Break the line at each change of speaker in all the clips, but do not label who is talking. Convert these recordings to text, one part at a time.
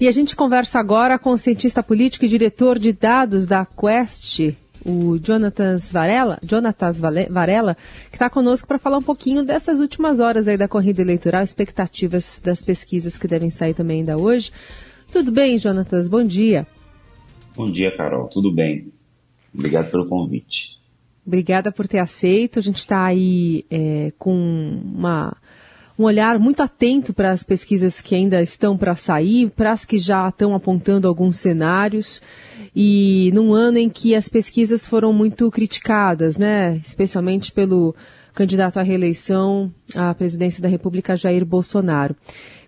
E a gente conversa agora com o cientista político e diretor de dados da Quest, o Jonatas Varela, Jonatas Varela, que está conosco para falar um pouquinho dessas últimas horas aí da corrida eleitoral, expectativas das pesquisas que devem sair também ainda hoje. Tudo bem, Jonatas? Bom dia.
Bom dia, Carol. Tudo bem. Obrigado pelo convite.
Obrigada por ter aceito. A gente está aí é, com uma um olhar muito atento para as pesquisas que ainda estão para sair, para as que já estão apontando alguns cenários, e num ano em que as pesquisas foram muito criticadas, né, especialmente pelo candidato à reeleição à presidência da República, Jair Bolsonaro.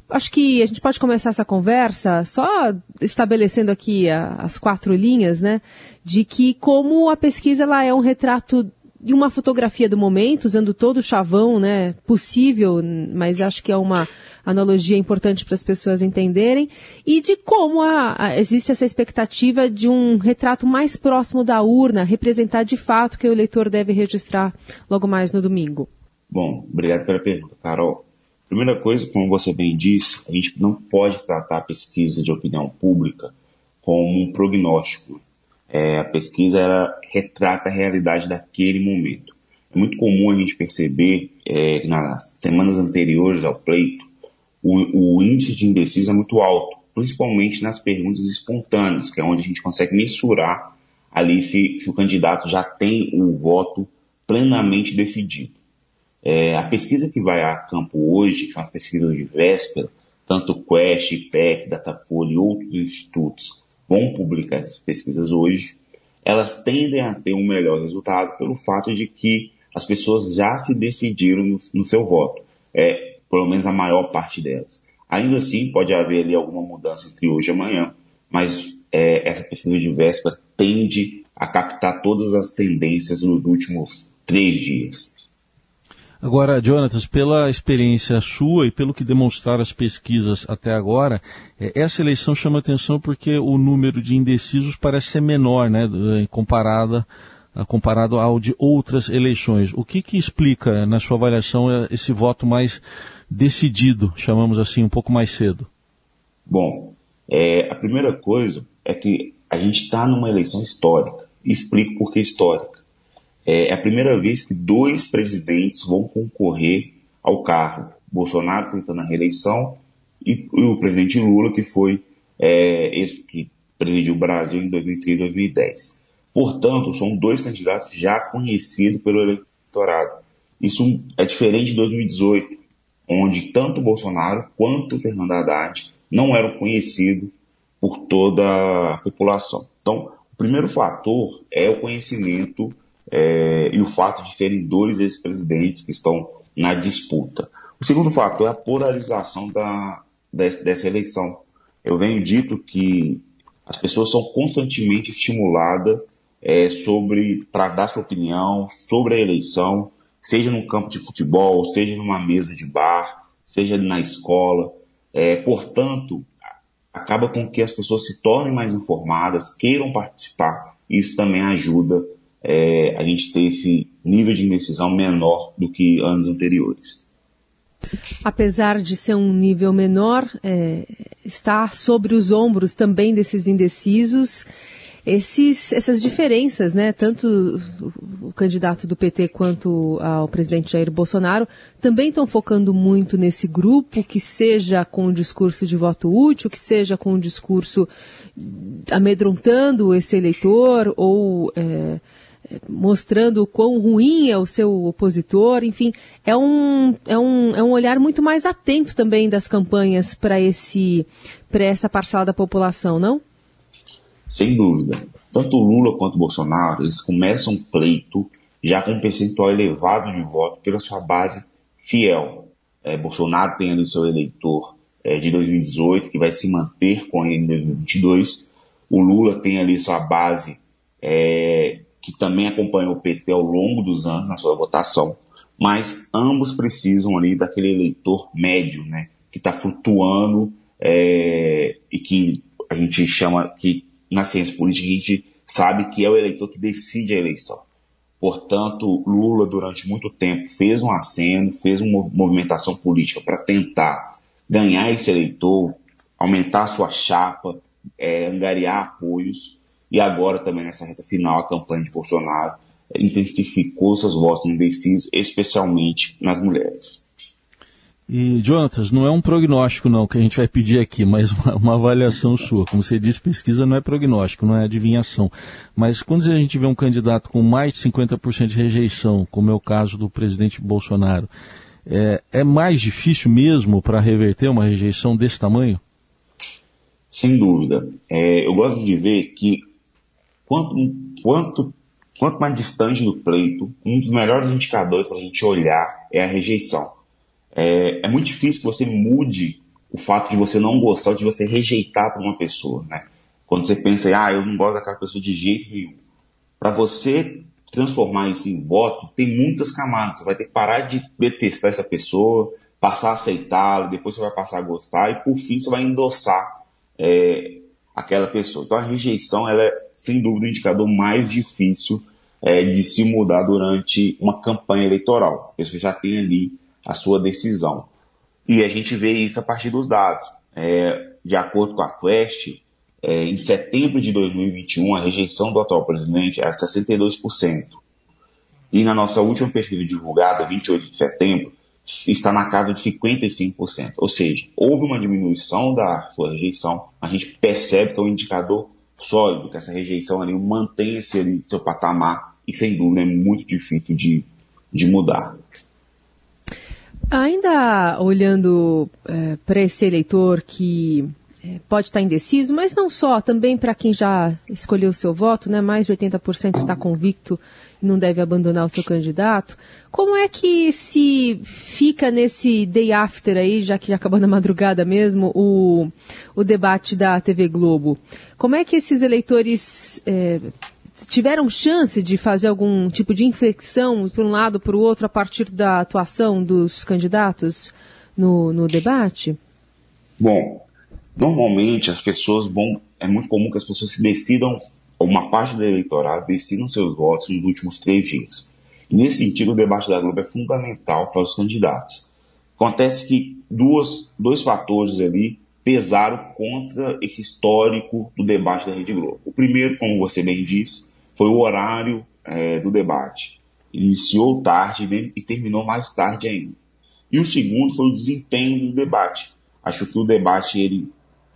Acho que a gente pode começar essa conversa só estabelecendo aqui a, as quatro linhas, né, de que como a pesquisa ela é um retrato de uma fotografia do momento, usando todo o chavão né, possível, mas acho que é uma analogia importante para as pessoas entenderem, e de como a, a, existe essa expectativa de um retrato mais próximo da urna, representar de fato que o eleitor deve registrar logo mais no domingo.
Bom, obrigado pela pergunta, Carol. Primeira coisa, como você bem disse, a gente não pode tratar a pesquisa de opinião pública como um prognóstico é, a pesquisa ela retrata a realidade daquele momento. É muito comum a gente perceber é, nas semanas anteriores ao pleito o, o, índice de indeciso é muito alto, principalmente nas perguntas espontâneas, que é onde a gente consegue mensurar ali se, se o candidato já tem o voto plenamente decidido. É, a pesquisa que vai a campo hoje, que são as pesquisas de véspera, tanto Quest, IPEC, Datafolha e outros institutos vão publicar essas pesquisas hoje, elas tendem a ter um melhor resultado pelo fato de que as pessoas já se decidiram no, no seu voto, é, pelo menos a maior parte delas. Ainda assim, pode haver ali alguma mudança entre hoje e amanhã, mas é, essa pesquisa de véspera tende a captar todas as tendências nos últimos três dias.
Agora, Jonatas, pela experiência sua e pelo que demonstraram as pesquisas até agora, é, essa eleição chama atenção porque o número de indecisos parece ser menor, né, comparada, comparado ao de outras eleições. O que, que explica, na sua avaliação, é, esse voto mais decidido, chamamos assim, um pouco mais cedo?
Bom, é, a primeira coisa é que a gente está numa eleição histórica. Explico por que histórica é a primeira vez que dois presidentes vão concorrer ao cargo. Bolsonaro tentando a reeleição e, e o presidente Lula, que foi é, esse que presidiu o Brasil em 2003 e 2010. Portanto, são dois candidatos já conhecidos pelo eleitorado. Isso é diferente de 2018, onde tanto Bolsonaro quanto Fernando Haddad não eram conhecidos por toda a população. Então, o primeiro fator é o conhecimento é, e o fato de serem dois ex-presidentes que estão na disputa. O segundo fator é a polarização da, dessa eleição. Eu venho dito que as pessoas são constantemente estimuladas é, sobre para dar sua opinião sobre a eleição, seja no campo de futebol, seja numa mesa de bar, seja na escola. É, portanto, acaba com que as pessoas se tornem mais informadas, queiram participar. Isso também ajuda é, a gente ter esse nível de indecisão menor do que anos anteriores.
Apesar de ser um nível menor, é, está sobre os ombros também desses indecisos esses, essas diferenças, né? Tanto o candidato do PT quanto o presidente Jair Bolsonaro também estão focando muito nesse grupo, que seja com o discurso de voto útil, que seja com o discurso amedrontando esse eleitor ou é, mostrando o quão ruim é o seu opositor, enfim, é um, é um, é um olhar muito mais atento também das campanhas para esse para essa parcela da população, não?
Sem dúvida. Tanto Lula quanto Bolsonaro, eles começam um pleito já com um percentual elevado de voto pela sua base fiel. É, Bolsonaro tem ali seu eleitor é, de 2018, que vai se manter com ele em 2022. O Lula tem ali sua base é, que também acompanhou o PT ao longo dos anos na sua votação, mas ambos precisam ali daquele eleitor médio, né, que está flutuando é, e que a gente chama, que na ciência política a gente sabe que é o eleitor que decide a eleição. Portanto, Lula durante muito tempo fez um aceno, fez uma movimentação política para tentar ganhar esse eleitor, aumentar sua chapa, é, angariar apoios. E agora também nessa reta final, a campanha de Bolsonaro intensificou seus votos indecisos, especialmente nas mulheres.
E, Jonatas, não é um prognóstico não que a gente vai pedir aqui, mas uma, uma, avaliação sua. Como você disse, pesquisa não é prognóstico, não é adivinhação. Mas quando a gente vê um candidato com mais de 50% de rejeição, como é o caso do presidente Bolsonaro, é, é mais difícil mesmo para reverter uma rejeição desse tamanho?
Sem dúvida. É, eu gosto de ver que quanto, quanto, quanto mais distante do pleito, um dos melhores indicadores para a gente olhar é a rejeição é, é muito difícil que você mude o fato de você não gostar, de você rejeitar para uma pessoa, né? Quando você pensa, ah, eu não gosto daquela pessoa de jeito nenhum. Para você transformar isso em voto, tem muitas camadas. Você vai ter que parar de detestar essa pessoa, passar a aceitá-la, depois você vai passar a gostar e por fim você vai endossar é, aquela pessoa. Então a rejeição ela é, sem dúvida, o indicador mais difícil é, de se mudar durante uma campanha eleitoral. Porque você já tem ali a sua decisão. E a gente vê isso a partir dos dados. É, de acordo com a Quest, é, em setembro de 2021, a rejeição do atual presidente era 62%. E na nossa última pesquisa divulgada, 28 de setembro, está na casa de 55%. Ou seja, houve uma diminuição da sua rejeição, a gente percebe que é um indicador sólido, que essa rejeição ali mantém-se ali seu patamar e sem dúvida é muito difícil de, de mudar.
Ainda olhando é, para esse eleitor que pode estar indeciso, mas não só, também para quem já escolheu o seu voto, né, mais de 80% está convicto e não deve abandonar o seu candidato. Como é que se fica nesse day after aí, já que já acabou na madrugada mesmo, o, o debate da TV Globo? Como é que esses eleitores é, tiveram chance de fazer algum tipo de inflexão por um lado para o outro a partir da atuação dos candidatos no, no debate?
Bom, normalmente as pessoas vão. É muito comum que as pessoas se decidam, uma parte do eleitorado decidam seus votos nos últimos três dias. E nesse sentido, o debate da Globo é fundamental para os candidatos. Acontece que duas, dois fatores ali pesaram contra esse histórico do debate da Rede Globo. O primeiro, como você bem disse, foi o horário é, do debate. Iniciou tarde e terminou mais tarde ainda. E o segundo foi o desempenho do debate. Acho que o debate ele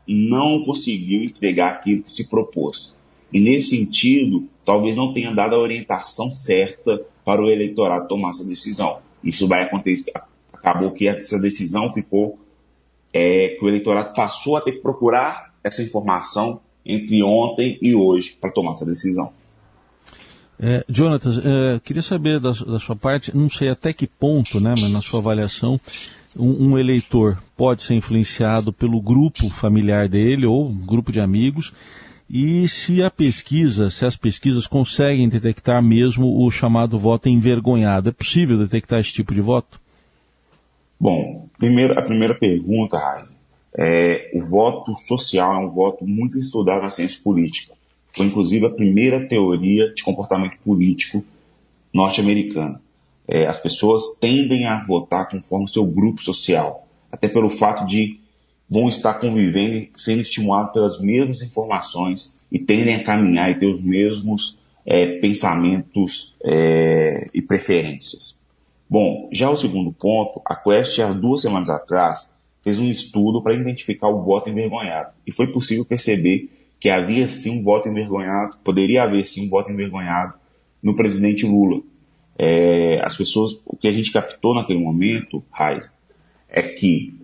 não conseguiu entregar aquilo que se propôs. E nesse sentido, talvez não tenha dado a orientação certa para o eleitorado tomar essa decisão. Isso vai acontecer. Acabou que essa decisão ficou é, que o eleitorado passou a ter que procurar essa informação entre ontem e hoje para tomar essa decisão.
É, Jonatas, é, queria saber da, da, sua parte, não sei até que ponto, né, mas na sua avaliação, um, um, eleitor pode ser influenciado pelo grupo familiar dele ou grupo de amigos, e se a pesquisa, se as pesquisas conseguem detectar mesmo o chamado voto envergonhado. É possível detectar esse tipo de voto?
Bom, primeiro, a primeira pergunta, Raiz, é, o voto social é um voto muito estudado na ciência política. Foi inclusive a primeira teoria de comportamento político norte-americana. É, as pessoas tendem a votar conforme o seu grupo social, até pelo fato de vão estar convivendo sendo estimulados pelas mesmas informações e tendem a caminhar e ter os mesmos é, pensamentos é, e preferências. Bom, já o segundo ponto, a Quest, há duas semanas atrás, fez um estudo para identificar o voto envergonhado e foi possível perceber que havia sim um voto envergonhado, poderia haver sim um voto envergonhado no presidente Lula. É, as pessoas, o que a gente captou naquele momento, Raiz, é que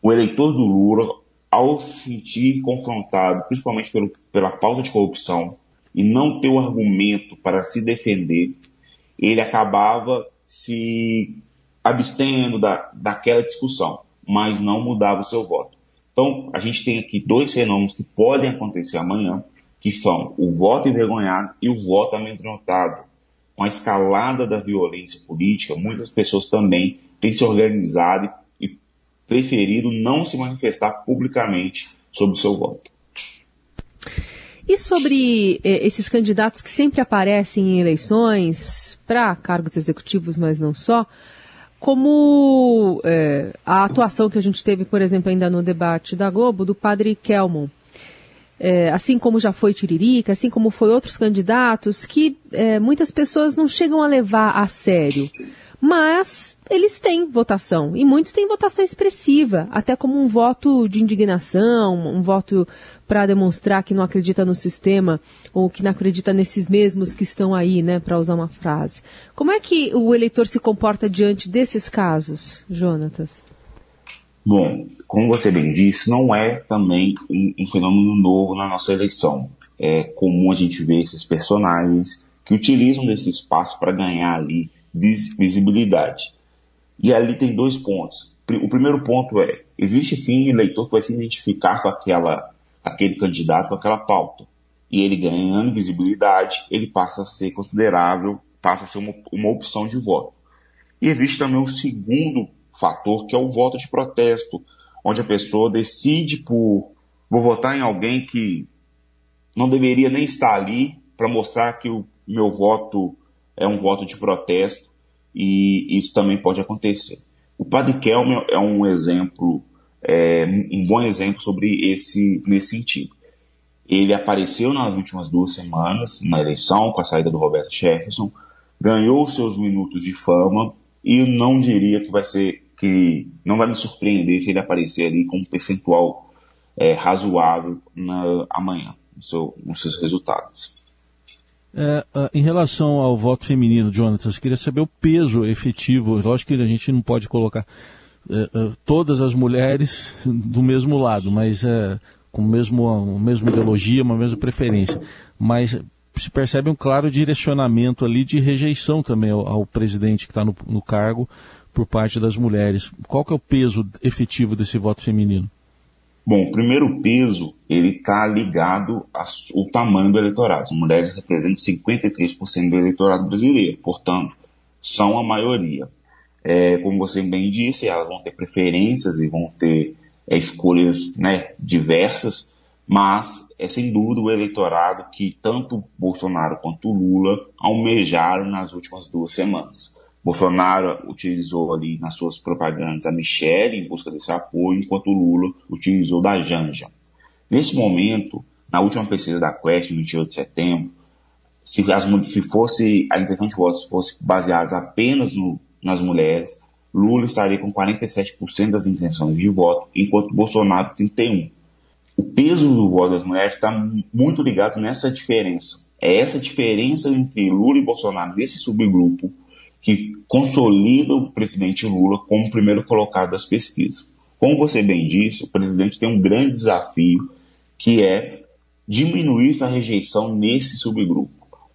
o eleitor do Lula, ao se sentir confrontado, principalmente pelo, pela pauta de corrupção, e não ter o argumento para se defender, ele acabava se abstendo da, daquela discussão, mas não mudava o seu voto. Então, a gente tem aqui dois fenômenos que podem acontecer amanhã, que são o voto envergonhado e o voto amedrontado. Com a escalada da violência política, muitas pessoas também têm se organizado e preferido não se manifestar publicamente sobre o seu voto.
E sobre eh, esses candidatos que sempre aparecem em eleições para cargos executivos, mas não só, como é, a atuação que a gente teve, por exemplo, ainda no debate da Globo, do padre Kelmon. É, assim como já foi Tiririca, assim como foi outros candidatos, que é, muitas pessoas não chegam a levar a sério. Mas eles têm votação, e muitos têm votação expressiva, até como um voto de indignação, um voto para demonstrar que não acredita no sistema, ou que não acredita nesses mesmos que estão aí, né, para usar uma frase. Como é que o eleitor se comporta diante desses casos, Jonatas?
Bom, como você bem disse, não é também um, um fenômeno novo na nossa eleição. É comum a gente ver esses personagens que utilizam desse espaço para ganhar ali visibilidade. E ali tem dois pontos. O primeiro ponto é, existe sim eleitor que vai se identificar com aquela, aquele candidato, com aquela pauta. E ele ganhando visibilidade, ele passa a ser considerável, passa a ser uma, uma opção de voto. E existe também o segundo fator, que é o voto de protesto, onde a pessoa decide por vou votar em alguém que não deveria nem estar ali para mostrar que o meu voto é um voto de protesto e isso também pode acontecer. O Padre Kelmer é um exemplo, é, um bom exemplo sobre esse nesse sentido. Ele apareceu nas últimas duas semanas na eleição com a saída do Roberto Jefferson, ganhou seus minutos de fama e não diria que vai ser que não vai me surpreender se ele aparecer ali com um percentual é, razoável na, amanhã no seu, nos seus resultados.
É, uh, em relação ao voto feminino, Jonathan, eu queria saber o peso efetivo. Lógico que a gente não pode colocar uh, uh, todas as mulheres do mesmo lado, mas é, com a mesma ideologia, uma mesma preferência. Mas se percebe um claro direcionamento ali de rejeição também ao, ao presidente que está no, no cargo por parte das mulheres. Qual que é o peso efetivo desse voto feminino?
Bom, o primeiro peso, ele está ligado ao tamanho do eleitorado. As mulheres representam 53% do eleitorado brasileiro, portanto, são a maioria. É, como você bem disse, elas vão ter preferências e vão ter é, escolhas né, diversas, mas é sem dúvida o eleitorado que tanto Bolsonaro quanto Lula almejaram nas últimas duas semanas. Bolsonaro utilizou ali nas suas propagandas a Michelle em busca desse apoio, enquanto Lula utilizou da Janja. Nesse momento, na última pesquisa da Quest, 28 de setembro, se, as, se fosse a intenção de votos fosse baseada apenas no, nas mulheres, Lula estaria com 47% das intenções de voto, enquanto Bolsonaro 31%. O peso do voto das mulheres está muito ligado nessa diferença. É essa diferença entre Lula e Bolsonaro nesse subgrupo que consolida o presidente Lula como primeiro colocado das pesquisas. Como você bem disse, o presidente tem um grande desafio que é diminuir essa rejeição nesse subgrupo.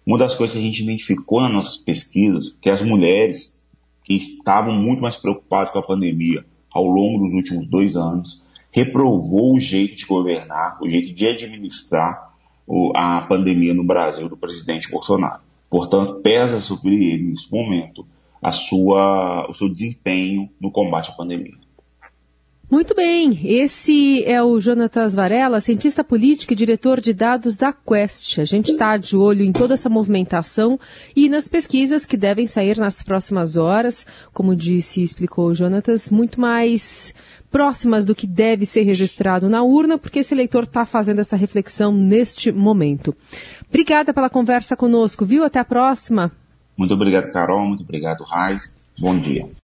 Uma das coisas que a gente identificou nas nossas pesquisas, que as mulheres que estavam muito mais preocupadas com a pandemia ao longo dos últimos dois anos, reprovou o jeito de governar, o jeito de administrar a pandemia no Brasil do presidente Bolsonaro. Portanto, pesa sobre ele, nesse momento, a sua, o seu desempenho no combate à pandemia.
Muito bem, esse é o Jonatas Varela, cientista político e diretor de dados da Quest. A gente está de olho em toda essa movimentação e nas pesquisas que devem sair nas próximas horas, como disse e explicou o Jonatas, muito mais próximas do que deve ser registrado na urna, porque esse eleitor está fazendo essa reflexão neste momento. Obrigada pela conversa conosco, viu? Até a próxima.
Muito obrigado, Carol. Muito obrigado, Raiz. Bom dia.